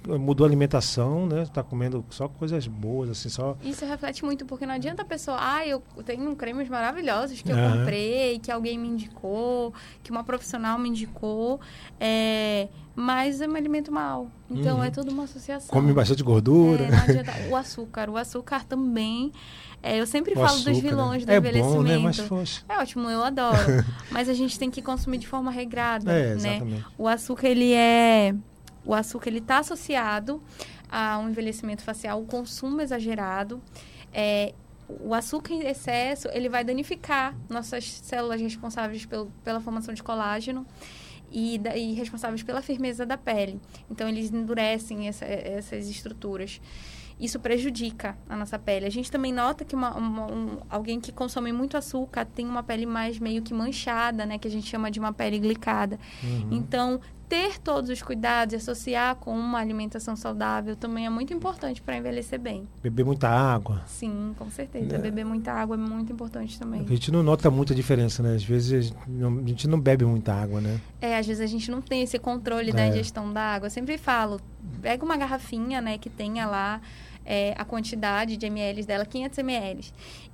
mudou a alimentação, né? Está comendo só coisas boas, assim, só. Isso reflete muito, porque não adianta a pessoa, ah, eu tenho cremes maravilhosos que eu uhum. comprei, que alguém me indicou, que uma profissional me indicou, é, mas eu me alimento mal. Então uhum. é tudo uma associação. Come bastante gordura. É, não adianta. O açúcar, o açúcar também. É, eu sempre o falo açúcar, dos vilões né? do é envelhecimento. Bom, né? Mas, poxa. É ótimo, eu adoro. mas a gente tem que consumir de forma regrada, é, né? O açúcar ele é o açúcar ele está associado a um envelhecimento facial, o consumo exagerado. É, o açúcar em excesso ele vai danificar nossas células responsáveis pelo, pela formação de colágeno e, da, e, responsáveis pela firmeza da pele. Então, eles endurecem essa, essas estruturas. Isso prejudica a nossa pele. A gente também nota que uma, uma, um, alguém que consome muito açúcar tem uma pele mais meio que manchada, né? Que a gente chama de uma pele glicada. Uhum. Então, ter todos os cuidados e associar com uma alimentação saudável também é muito importante para envelhecer bem. Beber muita água. Sim, com certeza. É. Beber muita água é muito importante também. A gente não nota muita diferença, né? Às vezes a gente não bebe muita água, né? É, às vezes a gente não tem esse controle é. da ingestão da água. Eu sempre falo, pega uma garrafinha, né, que tenha lá é, a quantidade de ml dela, 500 ml.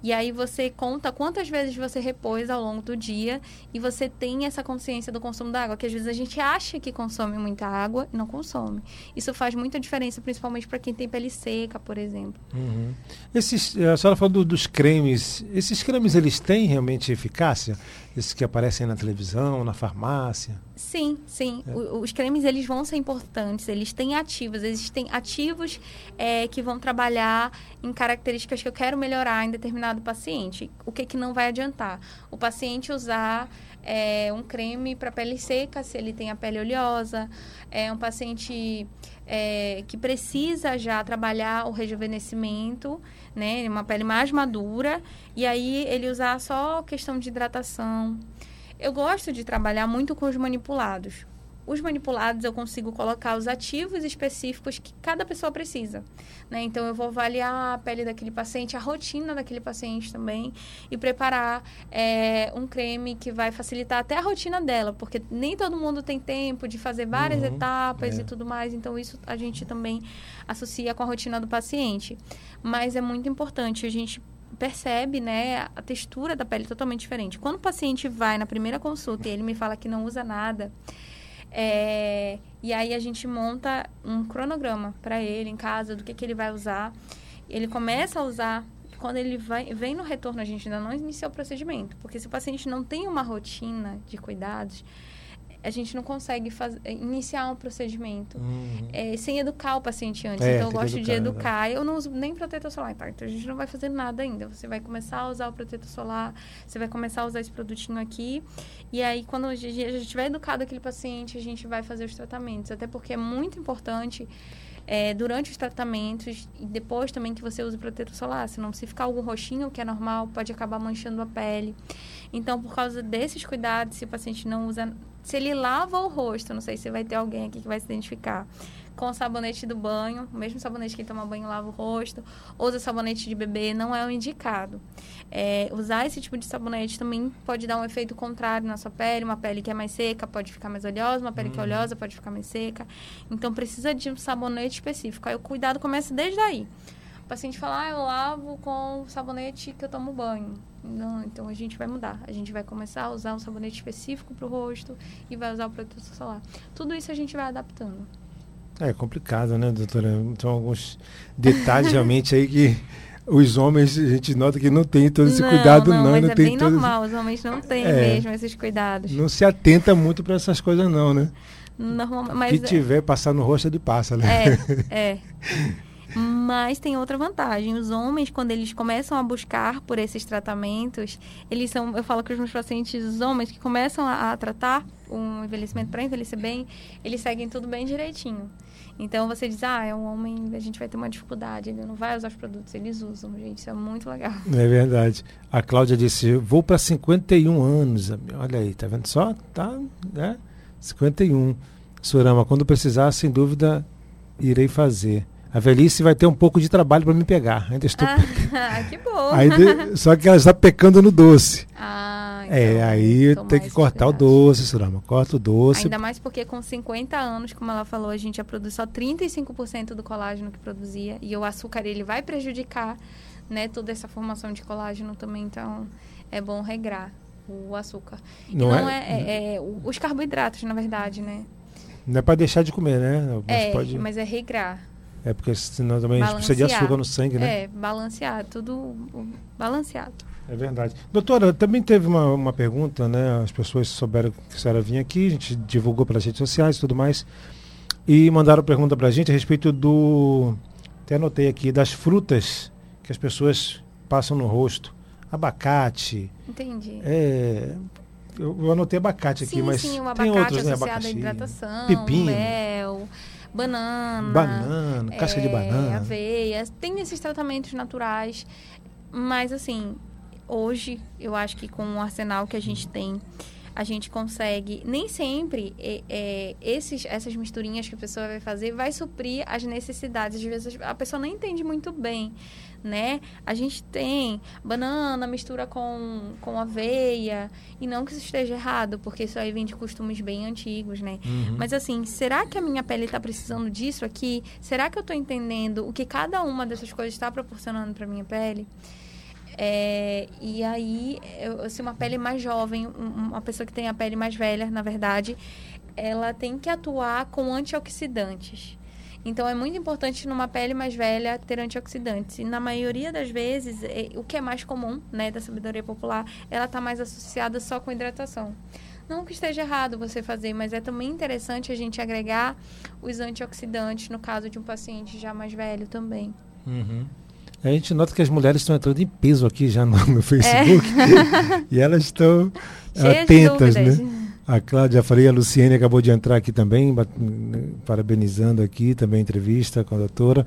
E aí você conta quantas vezes você repôs ao longo do dia e você tem essa consciência do consumo da água, que às vezes a gente acha que consome muita água e não consome. Isso faz muita diferença, principalmente para quem tem pele seca, por exemplo. Uhum. Esses, a senhora falou do, dos cremes. Esses cremes, eles têm realmente eficácia? Esses que aparecem na televisão, na farmácia? Sim, sim. É. O, os cremes eles vão ser importantes. Eles têm ativos. Existem ativos é, que vão trabalhar em características que eu quero melhorar em determinado paciente. O que que não vai adiantar? O paciente usar é, um creme para pele seca, se ele tem a pele oleosa. É um paciente é, que precisa já trabalhar o rejuvenescimento, né? Uma pele mais madura. E aí ele usar só questão de hidratação eu gosto de trabalhar muito com os manipulados. Os manipulados eu consigo colocar os ativos específicos que cada pessoa precisa. Né? Então eu vou avaliar a pele daquele paciente, a rotina daquele paciente também e preparar é, um creme que vai facilitar até a rotina dela, porque nem todo mundo tem tempo de fazer várias uhum, etapas é. e tudo mais. Então isso a gente também associa com a rotina do paciente. Mas é muito importante a gente percebe, né, a textura da pele totalmente diferente. Quando o paciente vai na primeira consulta e ele me fala que não usa nada, é, e aí a gente monta um cronograma para ele em casa do que, que ele vai usar. Ele começa a usar quando ele vai, vem no retorno, a gente ainda não iniciou o procedimento, porque se o paciente não tem uma rotina de cuidados, a gente não consegue faz, eh, iniciar um procedimento uhum. é, sem educar o paciente antes. É, então, eu gosto educar, de educar. Né? Eu não uso nem protetor solar, tá? Então, a gente não vai fazer nada ainda. Você vai começar a usar o protetor solar, você vai começar a usar esse produtinho aqui. E aí, quando a gente tiver educado aquele paciente, a gente vai fazer os tratamentos. Até porque é muito importante é, durante os tratamentos e depois também que você use protetor solar. Senão, se ficar algum roxinho, que é normal, pode acabar manchando a pele. Então, por causa desses cuidados, se o paciente não usa se ele lava o rosto, não sei se vai ter alguém aqui que vai se identificar, com o sabonete do banho, o mesmo sabonete que toma banho lava o rosto, usa sabonete de bebê, não é o indicado. É, usar esse tipo de sabonete também pode dar um efeito contrário na sua pele, uma pele que é mais seca pode ficar mais oleosa, uma pele que é uhum. oleosa pode ficar mais seca. Então precisa de um sabonete específico. Aí o cuidado começa desde aí. O paciente fala, ah, eu lavo com sabonete que eu tomo banho. Não, então a gente vai mudar. A gente vai começar a usar um sabonete específico para o rosto e vai usar o protetor solar. Tudo isso a gente vai adaptando. É complicado, né, doutora? Então, alguns detalhes realmente aí que os homens, a gente nota que não tem todo esse não, cuidado, não. não mas não é tem bem todo... normal, os homens não têm é, mesmo esses cuidados. Não se atenta muito para essas coisas, não, né? Normal, mas que tiver, passar no rosto é de passa, né? É, é. Mas tem outra vantagem. Os homens, quando eles começam a buscar por esses tratamentos, eles são, eu falo com os meus pacientes, os homens que começam a, a tratar um envelhecimento para envelhecer bem, eles seguem tudo bem direitinho. Então você diz, ah, é um homem, a gente vai ter uma dificuldade, ele não vai usar os produtos, eles usam, gente, isso é muito legal. É verdade. A Cláudia disse, vou para 51 anos, olha aí, tá vendo só? Tá, né? 51. Surama, quando precisar, sem dúvida, irei fazer. A velhice vai ter um pouco de trabalho para me pegar. Ainda estou. Ah, que bom. Ainda, só que ela está pecando no doce. Ah, é, então, é, aí tem que cortar o doce, Surama. Corta o doce. Ainda mais porque com 50 anos, como ela falou, a gente já produz só 35% do colágeno que produzia. E o açúcar ele vai prejudicar né, toda essa formação de colágeno também. Então é bom regrar o açúcar. Não, não é, é, é, é, os carboidratos, na verdade, né? Não é para deixar de comer, né? Mas é, pode... mas é regrar. É porque senão também a gente precisa de açúcar no sangue, né? É, balancear, tudo balanceado. É verdade. Doutora, também teve uma, uma pergunta, né? As pessoas souberam que a senhora vinha aqui, a gente divulgou pelas redes sociais e tudo mais. E mandaram pergunta para a gente a respeito do. Até anotei aqui, das frutas que as pessoas passam no rosto. Abacate. Entendi. É, eu, eu anotei abacate sim, aqui, mas. Sim, o tem outros, né? Abacaxi, à hidratação, pepino. mel banana. Banana, casca de é, banana. Aveia. Tem esses tratamentos naturais. Mas, assim, hoje, eu acho que com o arsenal que a gente tem, a gente consegue. Nem sempre é, é, esses, essas misturinhas que a pessoa vai fazer vai suprir as necessidades. Às vezes a pessoa não entende muito bem né? A gente tem banana, mistura com, com aveia, e não que isso esteja errado, porque isso aí vem de costumes bem antigos, né? Uhum. Mas assim, será que a minha pele está precisando disso aqui? Será que eu estou entendendo o que cada uma dessas coisas está proporcionando para minha pele? É, e aí, se uma pele mais jovem, uma pessoa que tem a pele mais velha, na verdade, ela tem que atuar com antioxidantes. Então é muito importante numa pele mais velha ter antioxidantes. E na maioria das vezes, é, o que é mais comum, né, da sabedoria popular, ela está mais associada só com hidratação. Não que esteja errado você fazer, mas é também interessante a gente agregar os antioxidantes no caso de um paciente já mais velho também. Uhum. A gente nota que as mulheres estão entrando em peso aqui já no, no Facebook é. e elas estão atentas, né? A Cláudia Faria, a Luciene acabou de entrar aqui também, parabenizando aqui também a entrevista com a doutora.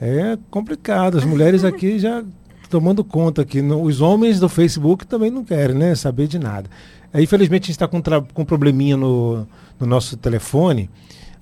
É complicado, as mulheres aqui já tomando conta que os homens do Facebook também não querem né, saber de nada. Aí, infelizmente, a gente está com, com um probleminha no, no nosso telefone,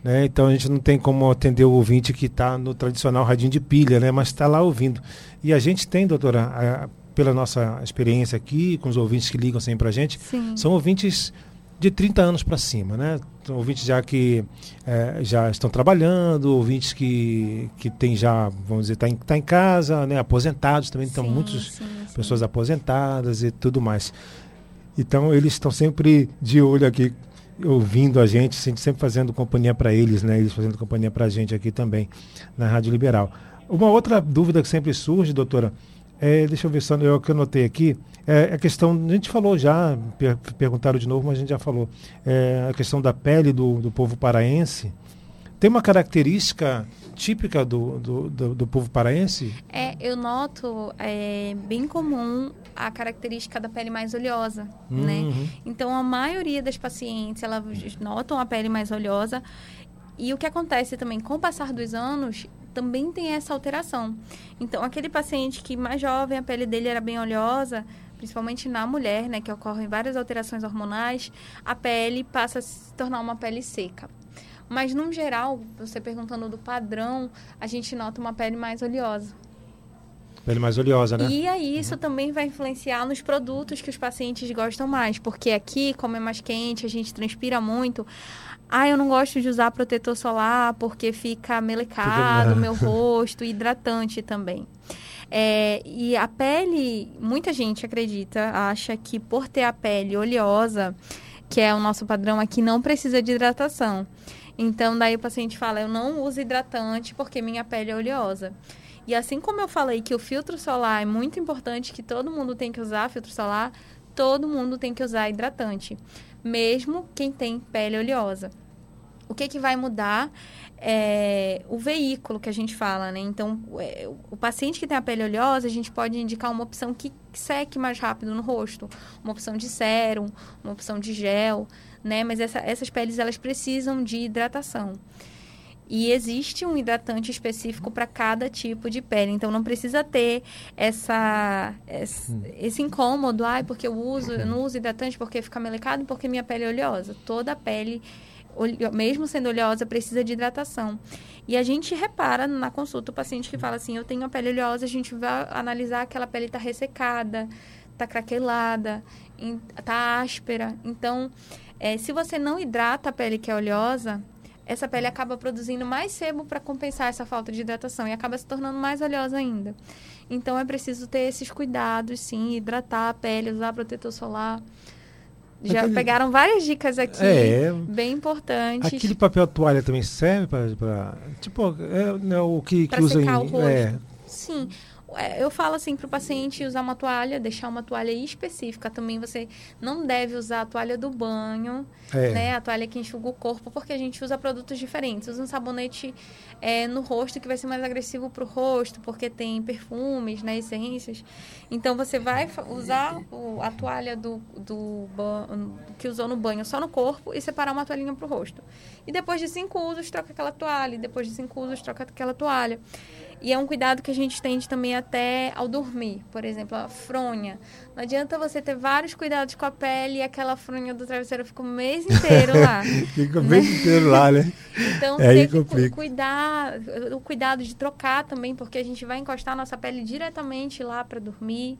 né, então a gente não tem como atender o ouvinte que está no tradicional radinho de pilha, né, mas está lá ouvindo. E a gente tem, doutora, a, pela nossa experiência aqui, com os ouvintes que ligam sempre para a gente, Sim. são ouvintes de 30 anos para cima, né? Então, ouvintes já que é, já estão trabalhando, ouvintes que, que tem já, vamos dizer, está em, tá em casa, né? aposentados também, estão muitas pessoas aposentadas e tudo mais. Então eles estão sempre de olho aqui, ouvindo a gente, sempre fazendo companhia para eles, né? Eles fazendo companhia para a gente aqui também na Rádio Liberal. Uma outra dúvida que sempre surge, doutora, é, deixa eu ver só eu que eu notei aqui, é a questão, a gente falou já, per, perguntaram de novo, mas a gente já falou, é, a questão da pele do, do povo paraense. Tem uma característica típica do, do, do, do povo paraense? É, eu noto é, bem comum a característica da pele mais oleosa, né? uhum. né? Então, a maioria das pacientes, elas notam a pele mais oleosa. E o que acontece também, com o passar dos anos, também tem essa alteração. Então, aquele paciente que mais jovem, a pele dele era bem oleosa, principalmente na mulher, né, que ocorrem várias alterações hormonais, a pele passa a se tornar uma pele seca. Mas, no geral, você perguntando do padrão, a gente nota uma pele mais oleosa. Pele mais oleosa, né? E aí, isso uhum. também vai influenciar nos produtos que os pacientes gostam mais. Porque aqui, como é mais quente, a gente transpira muito. Ah, eu não gosto de usar protetor solar porque fica melecado o meu rosto, hidratante também. É, e a pele, muita gente acredita, acha que por ter a pele oleosa, que é o nosso padrão aqui, não precisa de hidratação. Então, daí o paciente fala: eu não uso hidratante porque minha pele é oleosa. E assim como eu falei que o filtro solar é muito importante, que todo mundo tem que usar filtro solar, todo mundo tem que usar hidratante, mesmo quem tem pele oleosa. O que, que vai mudar é o veículo que a gente fala, né? Então, é, o paciente que tem a pele oleosa, a gente pode indicar uma opção que seque mais rápido no rosto, uma opção de sérum, uma opção de gel, né? Mas essa, essas peles, elas precisam de hidratação. E existe um hidratante específico para cada tipo de pele. Então não precisa ter essa, esse, hum. esse incômodo, ai, porque eu uso, eu não uso hidratante porque fica melecado, porque minha pele é oleosa. Toda a pele, mesmo sendo oleosa, precisa de hidratação. E a gente repara na consulta o paciente que fala assim, eu tenho a pele oleosa, a gente vai analisar aquela pele está ressecada, está craquelada, está áspera. Então, é, se você não hidrata a pele que é oleosa, essa pele acaba produzindo mais sebo para compensar essa falta de hidratação e acaba se tornando mais oleosa ainda. Então é preciso ter esses cuidados, sim, hidratar a pele, usar protetor solar. Já aquele... pegaram várias dicas aqui, é, bem importantes. Aquele papel toalha também serve para. Tipo, é, é, o que, que usa em. O rosto. É. Sim. É, eu falo assim para o paciente usar uma toalha, deixar uma toalha específica. Também você não deve usar a toalha do banho, é. né? A toalha que enxuga o corpo, porque a gente usa produtos diferentes. Usa um sabonete é, no rosto que vai ser mais agressivo para o rosto, porque tem perfumes, né? Essências. Então você vai usar o, a toalha do, do que usou no banho só no corpo e separar uma toalhinha para o rosto. E depois de cinco usos, troca aquela toalha. E depois de cinco usos, troca aquela toalha. E é um cuidado que a gente tende também até ao dormir. Por exemplo, a fronha. Não adianta você ter vários cuidados com a pele e aquela fronha do travesseiro fica o mês inteiro lá. fica o mês né? inteiro lá, né? Então, é tem que cuidar, o cuidado de trocar também, porque a gente vai encostar a nossa pele diretamente lá para dormir.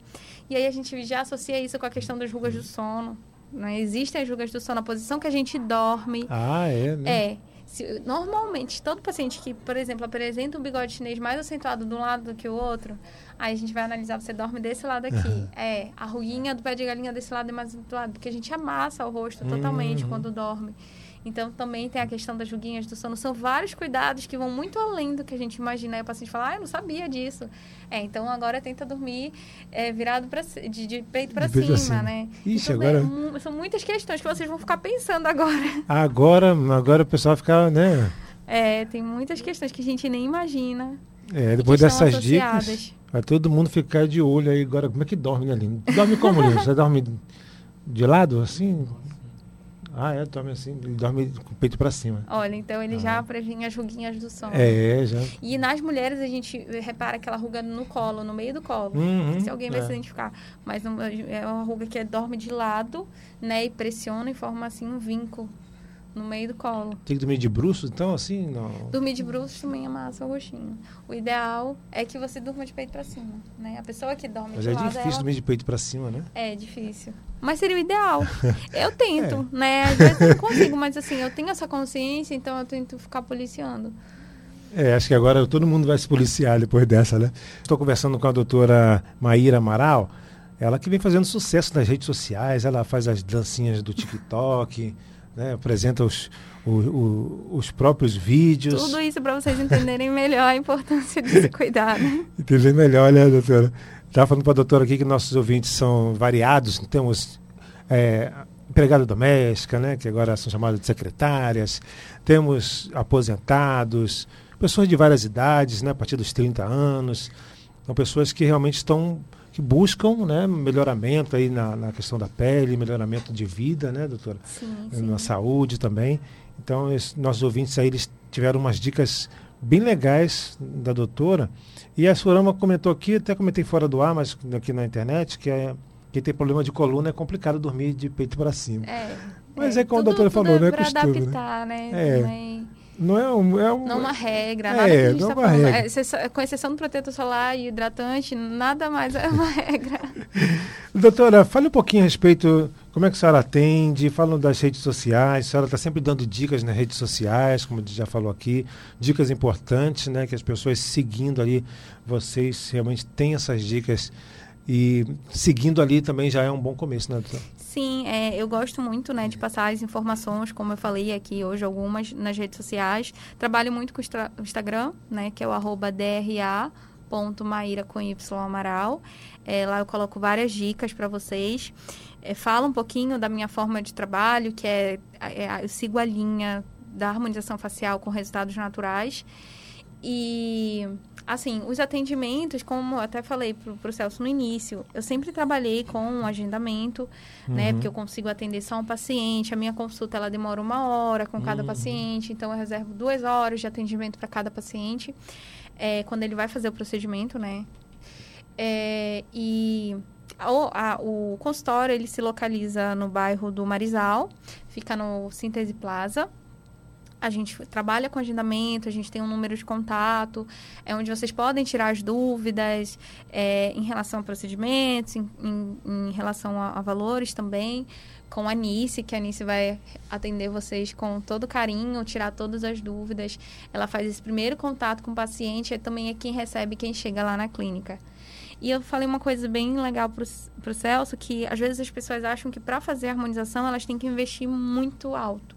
E aí a gente já associa isso com a questão das rugas do sono. Né? Existem as rugas do sono na posição que a gente dorme. Ah, é, né? É. Se, normalmente, todo paciente que, por exemplo, apresenta um bigode chinês mais acentuado de um lado do que o outro, aí a gente vai analisar, você dorme desse lado aqui. Uhum. É, a ruguinha do pé de galinha desse lado é mais acentuado, porque a gente amassa o rosto totalmente uhum. quando dorme. Então, também tem a questão das ruguinhas do sono. São vários cuidados que vão muito além do que a gente imagina. Aí o paciente fala, ah, eu não sabia disso. É, então agora tenta dormir é, virado pra, de, de peito para cima, cima, né? Ixi, agora... É, são muitas questões que vocês vão ficar pensando agora. Agora, agora o pessoal fica, né? É, tem muitas questões que a gente nem imagina. É, depois dessas dicas, vai todo mundo ficar de olho aí agora. Como é que dorme, Lino? Dorme como, Lino? Você dorme de lado, assim? Ah, é, dorme assim, ele dorme com o peito para cima. Olha, então ele ah. já previne as ruguinhas do sono. É, já. E nas mulheres a gente repara aquela ruga no colo, no meio do colo. Uhum, se alguém vai é. se identificar. Mas é uma ruga que dorme de lado, né, e pressiona e forma assim um vinco no meio do colo. Tem que dormir de bruços, então, assim? Não. Dormir de bruços também amassa o roxinho. O ideal é que você durma de peito para cima, né? A pessoa que dorme Mas de é lado... Mas é difícil dormir de peito para cima, né? É difícil. Mas seria o ideal. Eu tento, é. né? Às vezes não consigo, mas assim, eu tenho essa consciência, então eu tento ficar policiando. É, acho que agora todo mundo vai se policiar depois dessa, né? Estou conversando com a doutora Maíra Amaral, ela que vem fazendo sucesso nas redes sociais, ela faz as dancinhas do TikTok, né? apresenta os, o, o, os próprios vídeos. Tudo isso para vocês entenderem melhor a importância de se cuidar, né? Entender melhor, né, doutora? Estava falando para a doutora aqui que nossos ouvintes são variados, temos é, empregada doméstica, né, que agora são chamadas de secretárias, temos aposentados, pessoas de várias idades, né, a partir dos 30 anos, são pessoas que realmente estão que buscam né, melhoramento aí na, na, questão da pele, melhoramento de vida, né, doutora? Sim, sim. Na saúde também. Então, esses, nossos ouvintes aí, eles tiveram umas dicas bem legais da doutora. E a Surama comentou aqui, até comentei fora do ar, mas aqui na internet, que é quem tem problema de coluna é complicado dormir de peito para cima. É, mas é, é como a doutora falou, é né? É costume, adaptar, né? né? É. Também. Não é, um, é um, não uma regra, é, nada que a gente não tá. Regra. É, com exceção do protetor solar e hidratante, nada mais é uma regra. Doutora, fale um pouquinho a respeito, como é que a senhora atende, falam das redes sociais, a senhora está sempre dando dicas nas redes sociais, como a gente já falou aqui, dicas importantes, né, que as pessoas seguindo ali, vocês realmente têm essas dicas e seguindo ali também já é um bom começo, né, doutora? Sim, é, eu gosto muito né, de passar as informações, como eu falei aqui hoje, algumas nas redes sociais. Trabalho muito com o Instagram, né, que é o arroba com Y Amaral. É, lá eu coloco várias dicas para vocês. É, falo um pouquinho da minha forma de trabalho, que é, é, eu sigo a linha da harmonização facial com resultados naturais. E Assim, os atendimentos, como eu até falei para o Celso no início, eu sempre trabalhei com um agendamento, né, uhum. né? Porque eu consigo atender só um paciente. A minha consulta, ela demora uma hora com cada uhum. paciente. Então, eu reservo duas horas de atendimento para cada paciente. É, quando ele vai fazer o procedimento, né? É, e a, a, o consultório, ele se localiza no bairro do Marizal. Fica no Síntese Plaza a gente trabalha com agendamento, a gente tem um número de contato, é onde vocês podem tirar as dúvidas é, em relação a procedimentos, em, em, em relação a, a, valores também, com a Nice, que a Nice vai atender vocês com todo carinho, tirar todas as dúvidas. Ela faz esse primeiro contato com o paciente, e também é quem recebe quem chega lá na clínica. E eu falei uma coisa bem legal para o Celso, que às vezes as pessoas acham que para fazer a harmonização elas têm que investir muito alto.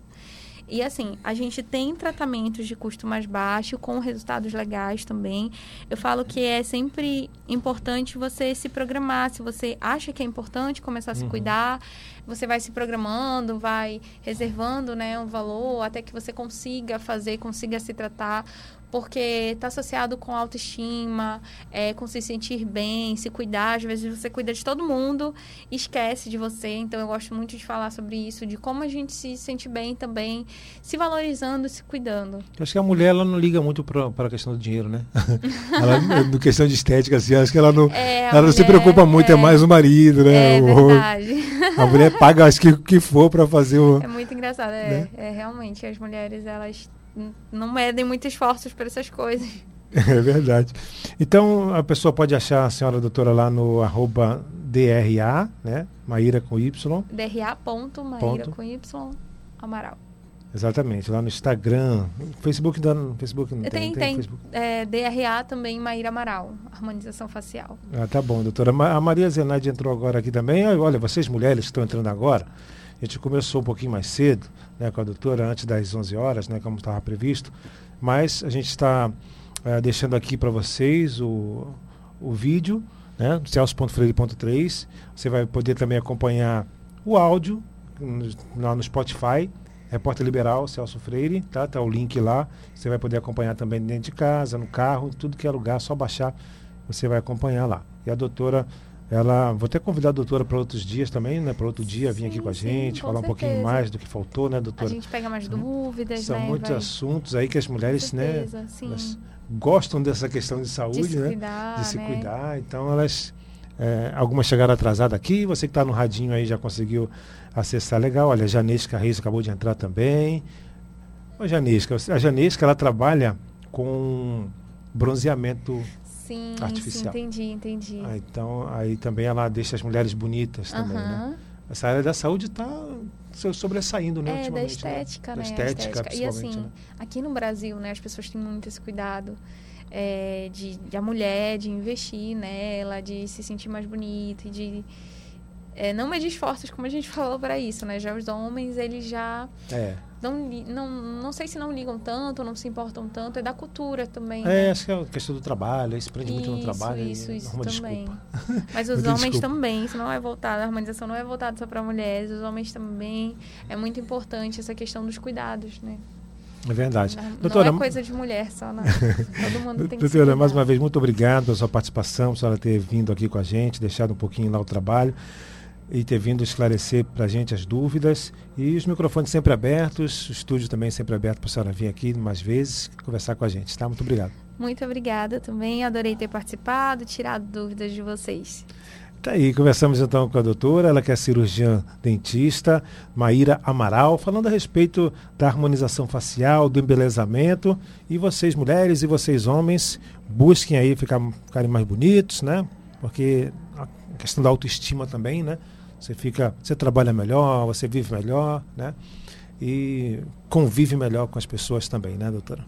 E assim, a gente tem tratamentos de custo mais baixo, com resultados legais também. Eu falo que é sempre importante você se programar. Se você acha que é importante começar a se uhum. cuidar, você vai se programando, vai reservando né, um valor até que você consiga fazer, consiga se tratar porque está associado com autoestima, é, com se sentir bem, se cuidar. Às vezes você cuida de todo mundo e esquece de você. Então eu gosto muito de falar sobre isso, de como a gente se sente bem também, se valorizando se cuidando. Eu acho que a mulher ela não liga muito para a questão do dinheiro, né? ela, no questão de estética, assim, acho que ela não, é, ela não se preocupa muito, é, é, mais o marido, né? É o, verdade. A mulher paga, acho que o que for para fazer o. É muito engraçado, é, né? é realmente. As mulheres, elas não medem muito esforços para essas coisas. É verdade. Então a pessoa pode achar a senhora doutora lá no arroba DRA, né? Maíra com Y. DRA ponto Maíra com Y Amaral. Exatamente, lá no Instagram. Facebook, no Facebook não tem? Tem, tem. tem. É, DRA também Maíra Amaral, harmonização facial. Ah, tá bom, doutora. A Maria Zenaide entrou agora aqui também. Olha, vocês mulheres que estão entrando agora, A gente começou um pouquinho mais cedo, né, com a doutora, antes das 11 horas, né, como estava previsto, mas a gente está é, deixando aqui para vocês o, o vídeo, né, celso.freire.3. Você vai poder também acompanhar o áudio lá no Spotify, Repórter Liberal, Celso Freire, tá? Tá o link lá. Você vai poder acompanhar também dentro de casa, no carro, tudo que é lugar, só baixar, você vai acompanhar lá. E a doutora, ela, vou até convidar a doutora para outros dias também, né? Para outro dia vir aqui com a gente, com falar certeza. um pouquinho mais do que faltou, né, doutora? A gente pega mais dúvidas, São né? muitos vai- assuntos aí que as mulheres, né, certeza, sim. elas gostam dessa questão de saúde, de se né? cuidar, de se né? cuidar. Então elas. é, algumas chegaram atrasadas aqui, você que está no radinho aí já conseguiu acessar legal. Olha, a Janesca Reis acabou de entrar também. Ô, Janesca, a Janesca ela trabalha com bronzeamento. Sim, artificial. sim, entendi, entendi. Ah, então, aí também ela deixa as mulheres bonitas também, né? Aham. Essa área da saúde está sobressaindo, né? É, da ultimamente, estética, né? né? Da a estética, E assim, né? aqui no Brasil, né, as pessoas têm muito esse cuidado é, de, de a mulher, de investir nela, de se sentir mais bonita e de é, não medir esforços, como a gente falou para isso, né? Já os homens, eles já É. não, não, não sei se não ligam tanto, não se importam tanto, é da cultura também. É, né? acho que é a questão do trabalho, aí se prende muito no trabalho. Isso, isso também. desculpa. Mas os homens desculpa. também, isso não é voltado, a harmonização não é voltada só para mulheres, os homens também. É muito importante essa questão dos cuidados, né? É verdade. Não, Doutora, não é coisa de mulher só, não. Todo mundo tem que doutora, mais uma vez, muito obrigado pela sua participação, por senhora ter vindo aqui com a gente, deixado um pouquinho lá o trabalho e ter vindo esclarecer para a gente as dúvidas. E os microfones sempre abertos, o estúdio também sempre aberto para a senhora vir aqui mais vezes conversar com a gente, tá? Muito obrigado. Muito obrigada também, adorei ter participado, tirado dúvidas de vocês. Tá aí, conversamos então com a doutora, ela que é cirurgiã dentista, Maíra Amaral, falando a respeito da harmonização facial, do embelezamento. E vocês, mulheres, e vocês, homens, busquem aí ficar, ficarem mais bonitos, né? Porque a questão da autoestima também, né? Você fica, você trabalha melhor, você vive melhor, né? E convive melhor com as pessoas também, né, doutora?